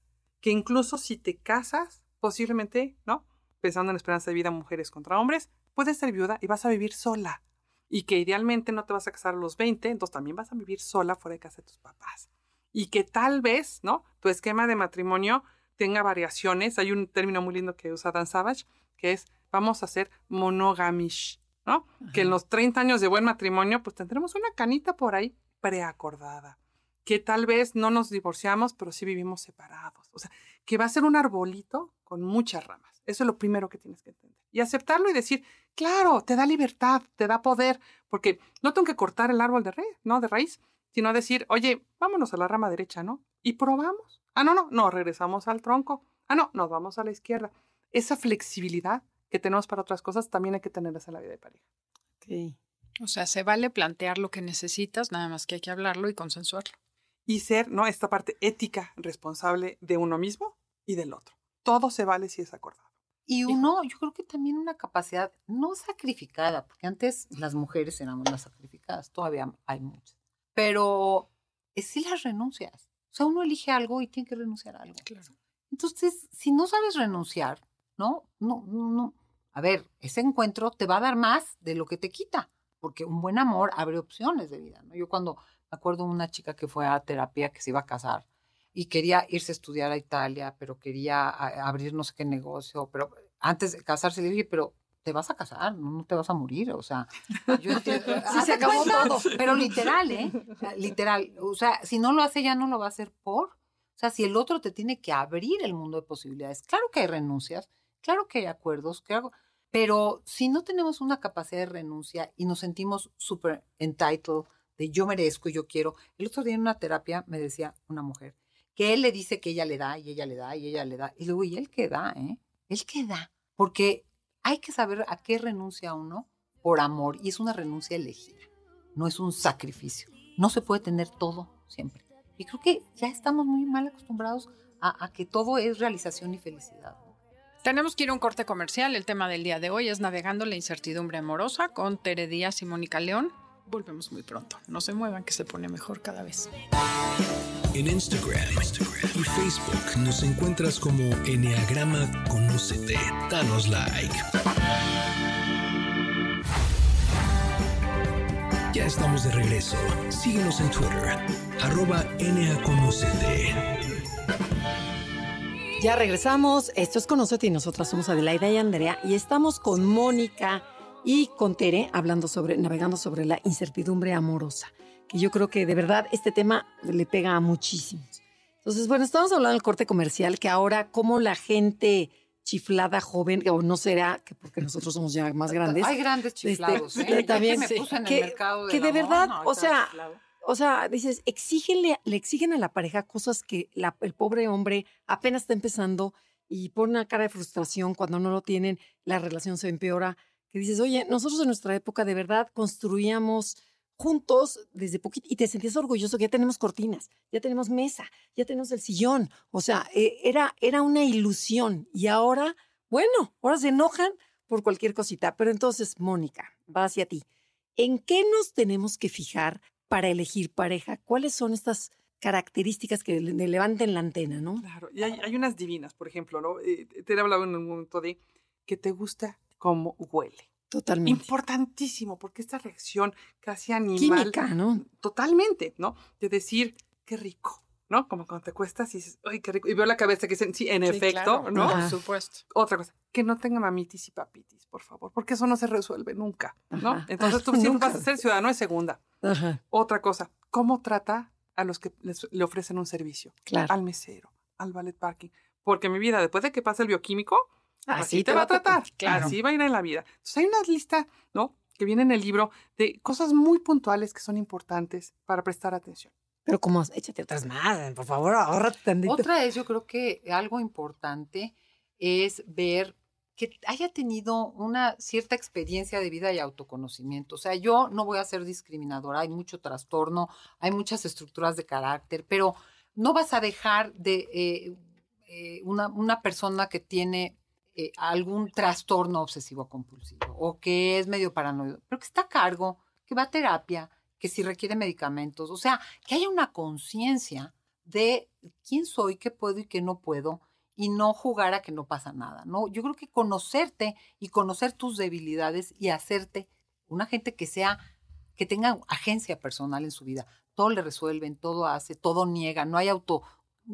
Que incluso si te casas, posiblemente, ¿no? Pensando en esperanza de vida mujeres contra hombres, puedes ser viuda y vas a vivir sola. Y que idealmente no te vas a casar a los 20, entonces también vas a vivir sola fuera de casa de tus papás. Y que tal vez, ¿no? Tu esquema de matrimonio tenga variaciones. Hay un término muy lindo que usa Dan Savage, que es vamos a ser monogamish, ¿no? Que en los 30 años de buen matrimonio, pues tendremos una canita por ahí preacordada. Que tal vez no nos divorciamos, pero sí vivimos separados. O sea, que va a ser un arbolito con muchas ramas. Eso es lo primero que tienes que entender. Y aceptarlo y decir, claro, te da libertad, te da poder, porque no tengo que cortar el árbol de, re- ¿no? de raíz, sino decir, oye, vámonos a la rama derecha, ¿no? Y probamos. Ah, no, no, no, regresamos al tronco. Ah, no, nos vamos a la izquierda. Esa flexibilidad que tenemos para otras cosas también hay que tenerlas en la vida de pareja.
Ok.
O sea, se vale plantear lo que necesitas, nada más que hay que hablarlo y consensuarlo.
Y ser, ¿no? Esta parte ética responsable de uno mismo y del otro. Todo se vale si es acordado.
Y uno, yo creo que también una capacidad no sacrificada, porque antes las mujeres éramos las sacrificadas, todavía hay muchas, pero es si las renuncias. O sea, uno elige algo y tiene que renunciar a algo.
Claro.
Entonces, si no sabes renunciar, ¿no? No, no, no. A ver, ese encuentro te va a dar más de lo que te quita, porque un buen amor abre opciones de vida, ¿no? Yo cuando me acuerdo una chica que fue a terapia que se iba a casar y quería irse a estudiar a Italia, pero quería abrir no sé qué negocio, pero antes de casarse le dije, pero te vas a casar, no, te vas a morir, o sea, yo entiendo. [LAUGHS]
Sí,
Haz
se acabó todo.
Pero [LAUGHS] literal, ¿eh? Literal, o sea, si no lo hace ya no lo va a hacer por. O sea, si el otro te tiene que abrir el mundo de posibilidades, claro que hay renuncias, claro que hay acuerdos, claro, pero si no tenemos una capacidad de renuncia y nos sentimos súper entitled, de yo merezco yo quiero. El otro día en una terapia me decía una mujer que él le dice que ella le da y ella le da y ella le da. Y luego, ¿y él qué da? Eh? Él qué da. Porque hay que saber a qué renuncia uno por amor y es una renuncia elegida, no es un sacrificio. No se puede tener todo siempre. Y creo que ya estamos muy mal acostumbrados a, que todo es realización y felicidad.
Tenemos que ir a un corte comercial. El tema del día de hoy es Navegando la incertidumbre amorosa con Tere Díaz y Mónica León. Volvemos muy pronto. No se muevan, que se pone mejor cada vez.
En Instagram, y Facebook nos encuentras como Enneagrama Conócete. Danos like. Ya estamos de regreso. Síguenos en Twitter, arroba.
Ya regresamos. Esto es Conócete y nosotras somos Adelaida y Andrea y estamos con Mónica y con Tere hablando sobre, navegando sobre la incertidumbre amorosa, que yo creo que de verdad este tema le pega a muchísimos. Entonces, bueno, estamos hablando del corte comercial, que ahora como la gente chiflada joven, o no será, que porque nosotros somos ya más grandes.
Hay grandes
este,
chiflados, ¿eh? [LAUGHS]
que también,
me
sí,
puse en el
que,
mercado
que de
amor,
verdad,
no,
o sea,
chiflado.
o sea, dices, exígenle, le exigen a la pareja cosas que la- el pobre hombre apenas está empezando y pone una cara de frustración cuando no lo tienen, la relación se empeora. Que dices, oye, nosotros en nuestra época de verdad construíamos juntos desde poquito y te sentías orgulloso que ya tenemos cortinas, ya tenemos mesa, ya tenemos el sillón. O sea, eh, era, era una ilusión y ahora, bueno, ahora se enojan por cualquier cosita. Pero entonces, Mónica, va hacia ti. ¿En qué nos tenemos que fijar para elegir pareja? ¿Cuáles son estas características que le le levanten la antena, no?
Claro, y hay, hay unas divinas, por ejemplo, ¿no? Eh, te he hablado en un momento de que te gusta cómo huele.
Totalmente.
Importantísimo, porque esta reacción casi animal.
Química, ¿no?
Totalmente, ¿no? De decir, qué rico, ¿no? Como cuando te cuestas y dices, ay, qué rico. Y veo la cabeza que dicen, sí, en
Sí,
efecto,
claro,
¿no?
Ajá.
Por supuesto.
Otra cosa, que no tenga mamitis y papitis, por favor, porque eso no se resuelve nunca, ¿no?
Ajá.
Entonces [LAUGHS] tú siempre
nunca.
vas a ser ciudadano de segunda.
Ajá,
Otra cosa, ¿cómo trata a los que les- le ofrecen un servicio?
claro.
Al mesero, al ballet parking. Porque mi vida, después de que pase el bioquímico, así,
Así
te, va a tratar.
claro.
Así va a ir en la vida. Entonces hay una lista, ¿no? Que viene en el libro de cosas muy puntuales que son importantes para prestar atención.
Pero como, échate otras más, por favor, ahórrate tantito.
Otra es, yo creo que algo importante es ver que haya tenido una cierta experiencia de vida y autoconocimiento. O sea, yo no voy a ser discriminadora, hay mucho trastorno, hay muchas estructuras de carácter, pero no vas a dejar de eh, eh, una, una persona que tiene eh, algún trastorno obsesivo compulsivo o que es medio paranoico, pero que está a cargo, que va a terapia, que si requiere medicamentos, o sea, que haya una conciencia de quién soy, qué puedo y qué no puedo, y no jugar a que no pasa nada, ¿no? Yo creo que conocerte y conocer tus debilidades y hacerte una gente que sea, que tenga agencia personal en su vida. Todo le resuelven, todo hace, todo niega, no hay auto,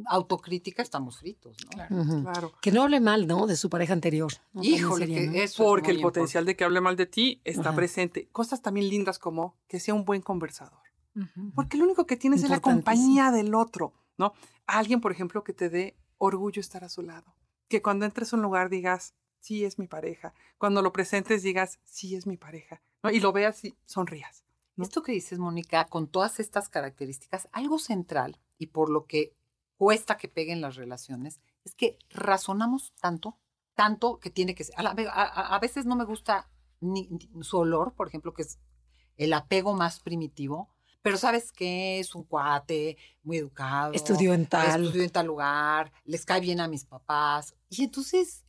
autocrítica, estamos fritos, ¿no?
Claro.
Ujú.
Claro.
Que no hable mal, ¿no? De su pareja anterior. ¿no?
Híjole,
sería,
que
¿no?
eso es
Porque el
muy
potencial de que hable mal de ti está
Ajá.
presente. Cosas también lindas como que sea un buen conversador.
Ujú.
Porque lo único que tienes es la compañía del otro, ¿no? Alguien, por ejemplo, que te dé orgullo estar a su lado. Que cuando entres a un lugar digas, sí es mi pareja. Cuando lo presentes digas, sí es mi pareja. ¿no? Y lo veas y sonrías. ¿no?
Esto que dices, Mónica, con todas estas características, algo central y por lo que cuesta que peguen las relaciones, es que razonamos tanto, tanto que tiene que ser. A, la- a- a- veces no me gusta ni, ni su olor, por ejemplo, que es el apego más primitivo, pero sabes que es un cuate muy educado.
Estudió en tal.
Estudió en tal lugar, les cae bien a mis papás. Y entonces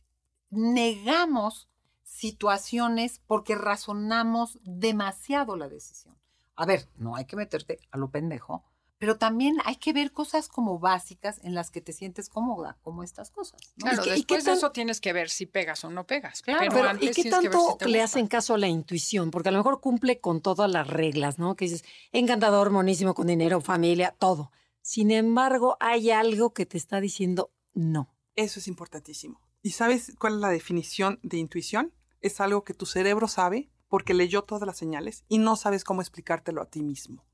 negamos situaciones porque razonamos demasiado la decisión. A ver, no hay que meterte a lo pendejo, pero también hay que ver cosas como básicas en las que te sientes cómoda, como estas cosas. ¿no?
Claro,
¿Y qué- y
después
tan-
de eso tienes que ver si pegas o no pegas.
Claro,
pero,
Pero,
antes
¿y qué
tienes que ver
tanto
si te
le
gusta.
hacen caso a la intuición? Porque a lo mejor cumple con todas las reglas, ¿no? Que dices, encantador, monísimo, con dinero, familia, todo. Sin embargo, hay algo que te está diciendo no.
Eso es importantísimo. ¿Y sabes cuál es la definición de intuición? Es algo que tu cerebro sabe porque leyó todas las señales y no sabes cómo explicártelo a ti mismo.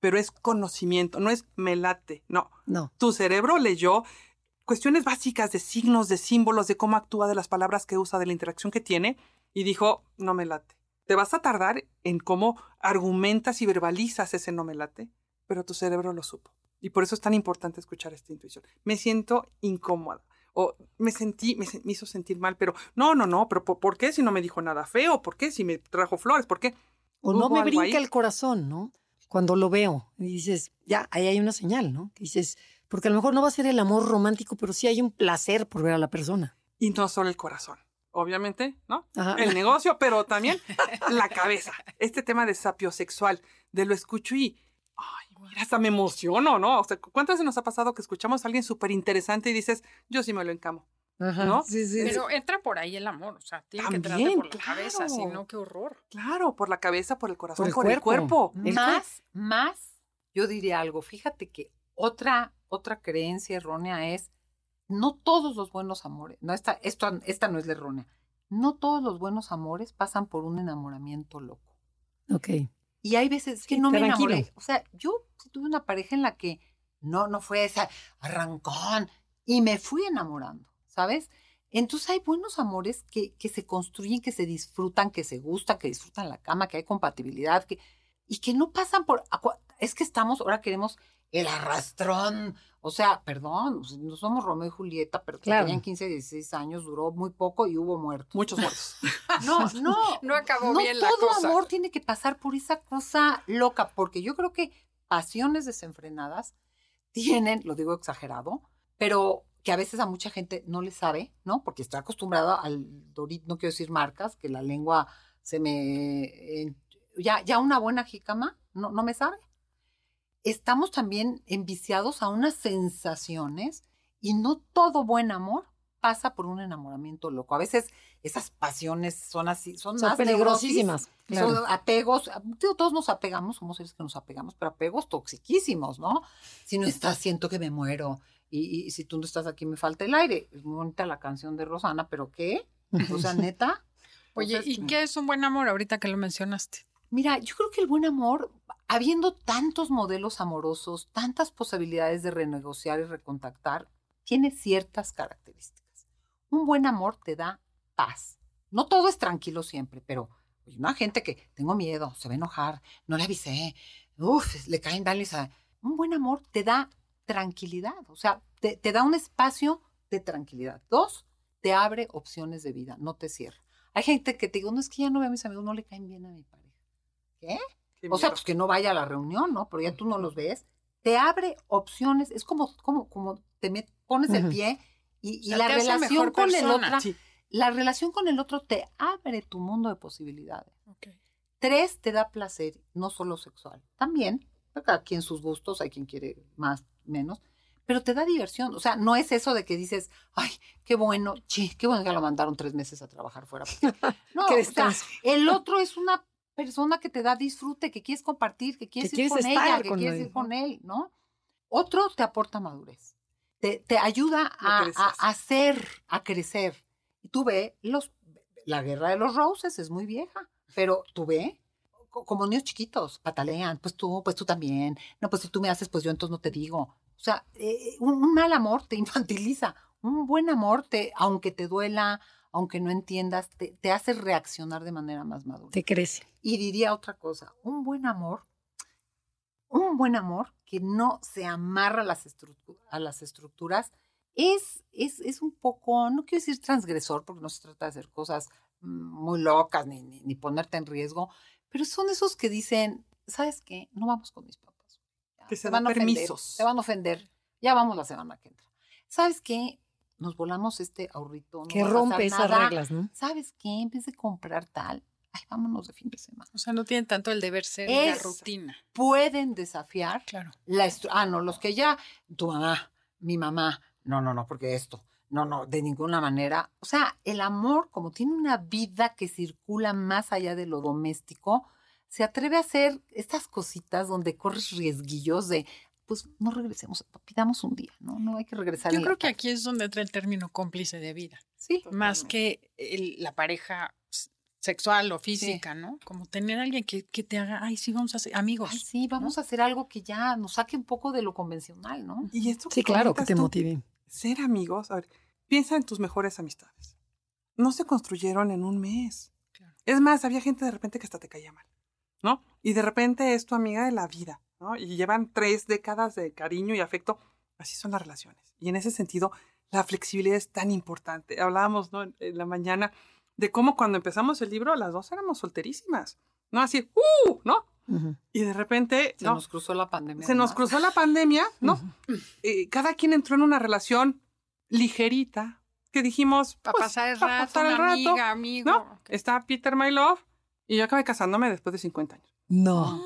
Pero es conocimiento, no es me late, no.
No.
Tu cerebro leyó cuestiones básicas de signos, de símbolos, de cómo actúa, de las palabras que usa, de la interacción que tiene y dijo, no me late. Te vas a tardar en cómo argumentas y verbalizas ese no me late, pero tu cerebro lo supo. Y por eso es tan importante escuchar esta intuición. Me siento incómoda o me sentí, me, me hizo sentir mal, pero no, no, no, pero ¿por, por qué si no me dijo nada feo? ¿Por qué si me trajo flores? ¿Por qué?
O no me
ahí.
brinca el corazón, ¿no? Cuando lo veo y dices, ya, ahí hay una señal, ¿no? Que dices, porque a lo mejor no va a ser el amor romántico, pero sí hay un placer por ver a la persona.
y no solo el corazón. Obviamente, ¿no?
Ajá.
El negocio, pero también [LAUGHS] la cabeza. Este tema de sapiosexual, de lo escucho y, ay, mira, hasta me emociono, ¿no? O sea, ¿cuántas veces nos ha pasado que escuchamos a alguien súper interesante y dices, yo sí me lo encamo?
Ajá.
¿no?
Sí, sí.
Pero entra por ahí el amor, o sea, tiene que entrarte
También,
por la cabeza, si
claro.
no, qué horror.
Claro, por la cabeza, por el corazón,
el
por el
cuerpo. El
más, más, yo diría algo. Fíjate que otra, otra creencia errónea es, no todos los buenos amores, no, esta, esto, esta no es la errónea, no todos los buenos amores pasan por un enamoramiento loco.
Ok.
Y hay veces que
Sí,
no me
tranquilo.
enamoré. O sea, yo sí tuve una pareja en la que no, no fue esa arrancón y me fui enamorando, ¿sabes? Entonces hay buenos amores que, que se construyen, que se disfrutan, que se gustan, que disfrutan la cama, que hay compatibilidad, que, y que no pasan por... Es que estamos, ahora queremos el arrastrón. O sea, perdón, no somos Romeo y Julieta, pero que
Claro.
tenían 15, 16 años, duró muy poco y hubo muertos.
Muchos muertos. [LAUGHS]
No, no. [LAUGHS]
No acabó
no
bien la
todo
cosa.
amor tiene que pasar por esa cosa loca, porque yo creo que pasiones desenfrenadas tienen, lo digo exagerado, pero que a veces a mucha gente no le sabe, ¿no? Porque está acostumbrada al Dorit, no quiero decir marcas, que la lengua se me... eh, ya, ya una buena jícama no, no me sabe. Estamos también enviciados a unas sensaciones y no todo buen amor pasa por un enamoramiento loco. A veces esas pasiones son así, son,
Son
más
peligrosísimas. Claro.
Son apegos, digo, todos nos apegamos, somos seres que nos apegamos, pero apegos toxiquísimos, ¿no? Si no estás, siento que me muero. Y, y si tú no estás aquí, me falta el aire. Es muy bonita la canción de Rosana, pero ¿qué? O sea, [LAUGHS] neta.
Oye,
Entonces,
¿y qué es un buen amor ahorita que lo mencionaste?
Mira, yo creo que el buen amor, habiendo tantos modelos amorosos, tantas posibilidades de renegociar y recontactar, tiene ciertas características. Un buen amor te da paz. No todo es tranquilo siempre, pero hay una gente que tengo miedo, se va a enojar, no le avisé, uf, le caen daños a... Un buen amor te da tranquilidad, o sea, te, te da un espacio de tranquilidad. Dos, te abre opciones de vida, no te cierra. Hay gente que te digo, no es que ya no veo a mis amigos, no le caen bien a mi pareja. ¿Qué?
Qué
O sea, pues que no vaya a la reunión, ¿no? Pero ya tú no los ves. Te abre opciones, es como, como, como te met- pones el pie y, y
O sea,
la relación con el otro,
Sí.
la relación con el otro te abre tu mundo de posibilidades. Tres, te da placer, no solo sexual. También, cada quien sus gustos, hay quien quiere más, menos, pero te da diversión. O sea, no es eso de que dices, ay, qué bueno, che, qué bueno que lo mandaron tres meses a trabajar fuera. [LAUGHS] No, o sea, el otro es una persona que te da disfrute, que quieres compartir, que quieres
Que
ir
quieres
con ella, que
con
quieres
él,
ir con él, ¿no? Otro te aporta madurez. Te, te ayuda a, a hacer, a crecer. Y tú ve, los, la guerra de los roses es muy vieja, pero tú ve, como niños chiquitos, patalean, pues tú, pues tú también. No, pues si tú me haces, pues yo entonces no te digo. O sea, eh, un, un mal amor te [LAUGHS] infantiliza. Un buen amor, te, aunque te duela, aunque no entiendas, te, te hace reaccionar de manera más madura.
Te crece.
Y diría otra cosa, un buen amor, un buen amor que no se amarra a las, estructu- a las estructuras, es, es, es un poco, no quiero decir transgresor, porque no se trata de hacer cosas mm, muy locas ni, ni, ni ponerte en riesgo, pero son esos que dicen, ¿sabes qué? No vamos con mis papás. Ya,
Que se
van a ofender,
permisos.
te van a ofender, ya vamos la semana que entra. ¿Sabes qué? Nos volamos este ahorrito. no
Que rompe esas
nada.
reglas, ¿no?
¿Sabes qué? En vez de comprar tal, ay, vámonos de fin de semana.
O sea, no tienen tanto el deber ser y la
Es-
rutina.
Pueden desafiar
Claro.
la Ah, no, los que ya, tu mamá, mi mamá, no, no, no, porque esto, no, no, de ninguna manera. O sea, el amor, como tiene una vida que circula más allá de lo doméstico, se atreve a hacer estas cositas donde corres riesguillos de, pues no regresemos, pidamos un día, ¿no? No hay que regresar.
Yo creo que aquí es donde entra el término cómplice de vida.
Sí.
Más que el- la pareja sexual o física, ¿no? Como tener a alguien que, que te haga, ay, sí, vamos a ser amigos.
Ay, sí, vamos a hacer algo que ya nos saque un poco de lo convencional, ¿no?
Y esto
Sí, claro, que te
tú,
motive.
Ser amigos, a ver, piensa en tus mejores amistades. No se construyeron en un mes.
Claro.
Es más, había gente de repente que hasta te caía mal, ¿no? Y de repente es tu amiga de la vida, ¿no? Y llevan tres décadas de cariño y afecto. Así son las relaciones. Y en ese sentido, la flexibilidad es tan importante. Hablábamos, ¿no? En- En la mañana de cómo cuando empezamos el libro, las dos éramos solterísimas, ¿no? Así, ¡uh! ¿no?
Ujú.
Y de repente,
Se
¿no?
nos cruzó la pandemia.
se nos
además.
cruzó la pandemia, ¿no?
Ujú.
Eh, cada quien entró en una relación ligerita, que dijimos,
Para
pues,
pasar el
pa'
rato,
pasar el
una
rato,
amiga, amigo.
¿no? Está Peter My Love y yo acabé casándome después de 50 años.
No.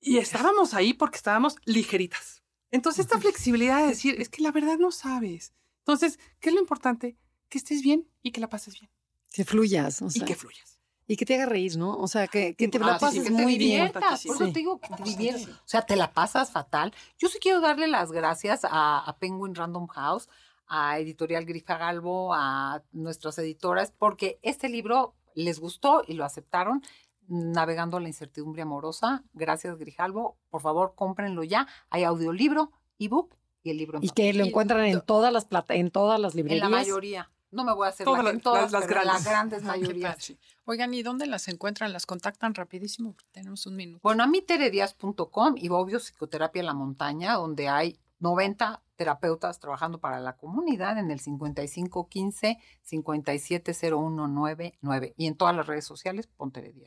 Y estábamos ahí porque estábamos ligeritas. Entonces, esta flexibilidad de decir, es que la verdad no sabes. Entonces, ¿qué es lo importante? Que estés bien y que la pases bien.
Que fluyas, o sea,
y que fluyas.
Y que te haga reír, ¿no? O sea, que, que te la
Importantísimo.
pases
Que te
muy bien.
diviertas, por eso
Sí.
te digo que te diviertes. O sea, te la pasas fatal. Yo sí quiero darle las gracias a, a Penguin Random House, a Editorial Grifa Galvo, a nuestras editoras, porque este libro les gustó y lo aceptaron. Navegando la incertidumbre amorosa. Gracias, Grijalvo. Por favor, cómprenlo ya. Hay audiolibro, ebook y el libro en
Y
papel.
que lo encuentran en todas las plata en todas las
En
librerías.
la mayoría. No me voy a hacer
Todas
la en todas,
las- las
pero en
grandes.
las grandes [LAUGHS]
qué
mayorías.
Oigan, ¿y dónde las encuentran? ¿Las contactan rapidísimo? Tenemos un minuto.
Bueno, a mí teredias.com y obvio Psicoterapia en la Montaña, donde hay 90 terapeutas trabajando para la comunidad en el 5515 570199 y en todas las redes sociales, Ponteredías.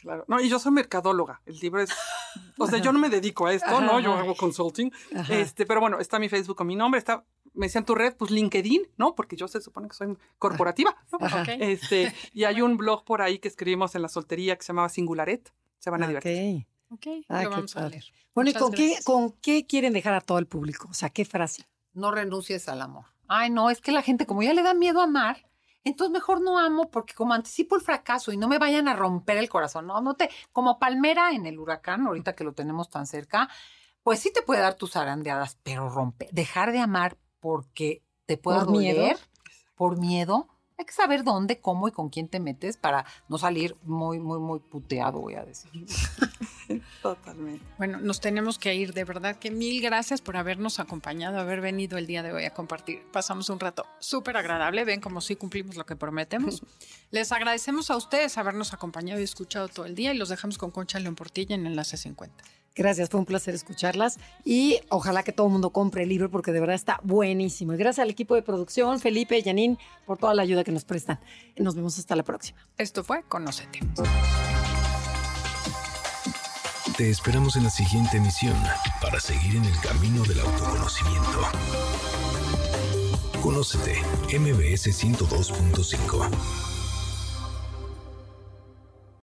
Claro. No, y yo soy mercadóloga. El libro es. O sea, yo no me dedico a esto, ¿no? Yo hago consulting.
Ajá.
Este, pero bueno, está mi Facebook con mi nombre, está, me decían tu red, pues LinkedIn, ¿no? Porque yo se supone que soy corporativa, ¿no? [LAUGHS]
Ajá.
Ok.
Este, y hay un blog por ahí que escribimos en la soltería que se llamaba Singularet. Se van a divertir.
Ok.
Ok,
Ah,
lo vamos a leer.
Bueno, ¿y con qué, con qué quieren dejar a todo el público? O sea, ¿qué frase?
No renuncies al amor. Ay, no, es que la gente como ya le da miedo amar, entonces mejor no amo porque como anticipo el fracaso y no me vayan a romper el corazón. No, no te, como palmera en el huracán, ahorita que lo tenemos tan cerca, pues sí te puede dar tus arandeadas, pero romper, dejar de amar porque te pueda
¿Por miedo?
doler, por miedo. Hay que saber dónde, cómo y con quién te metes para no salir muy, muy, muy puteado, voy a decir. [LAUGHS]
Totalmente.
Bueno, nos tenemos que ir. De verdad que mil gracias por habernos acompañado, haber venido el día de hoy a compartir. Pasamos un rato súper agradable. Ven como si cumplimos lo que prometemos. [LAUGHS] Les agradecemos a ustedes habernos acompañado y escuchado todo el día y los dejamos con Concha León Portilla en Enlace 50.
Gracias, fue un placer escucharlas y ojalá que todo el mundo compre el libro porque de verdad está buenísimo. Y gracias al equipo de producción, Felipe, Janine, por toda la ayuda que nos prestan. Nos vemos hasta la próxima.
Esto fue Conócete.
Te esperamos en la siguiente emisión para seguir en el camino del autoconocimiento. Conócete, MBS 102.5.